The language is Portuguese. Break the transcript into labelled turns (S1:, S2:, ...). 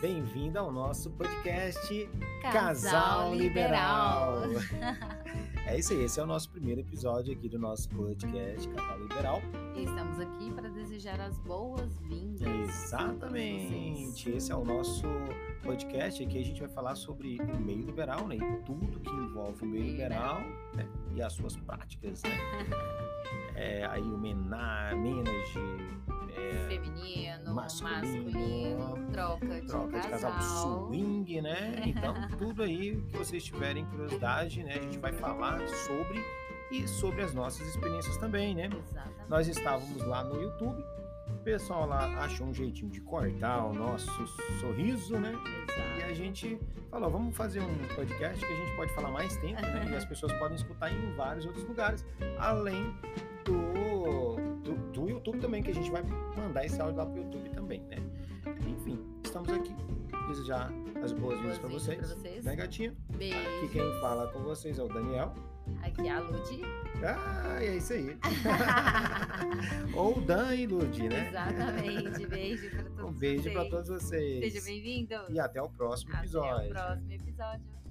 S1: bem-vindo ao nosso podcast
S2: Casal,
S1: Casal
S2: Liberal.
S1: é isso aí, esse é o nosso primeiro episódio aqui do nosso podcast Casal Liberal.
S2: E estamos aqui para desejar as boas-vindas.
S1: Exatamente, esse é o nosso podcast aqui a gente vai falar sobre o meio liberal, né? E tudo que envolve o meio
S2: Meio
S1: liberal, né? E as suas práticas, né? é, aí o menar, menage, masculino,
S2: masculino, troca de
S1: troca de casal,
S2: casal.
S1: swing, né? Então, tudo aí que vocês tiverem curiosidade, né? A gente vai falar sobre e sobre as nossas experiências também, né?
S2: Exatamente.
S1: Nós estávamos lá no YouTube, o pessoal lá achou um jeitinho de cortar o nosso sorriso, né? E a
S2: Exato.
S1: gente falou, vamos fazer um podcast que a gente pode falar mais tempo, né? E as pessoas podem escutar em vários outros lugares, além do, também, que a gente vai mandar esse áudio lá pro YouTube também, né? Enfim, estamos aqui. Desejar as boas-vindas para vocês.
S2: pra vocês.
S1: Né, gatinha?
S2: Beijo.
S1: Aqui quem fala com vocês é o Daniel.
S2: Aqui é a Ludi.
S1: Ah, é isso aí. Ou Dan e Ludi, né?
S2: Exatamente. Beijo para todos
S1: Um beijo para todos vocês.
S2: Seja bem-vindo.
S1: E até o próximo
S2: Até
S1: episódio.
S2: o próximo episódio.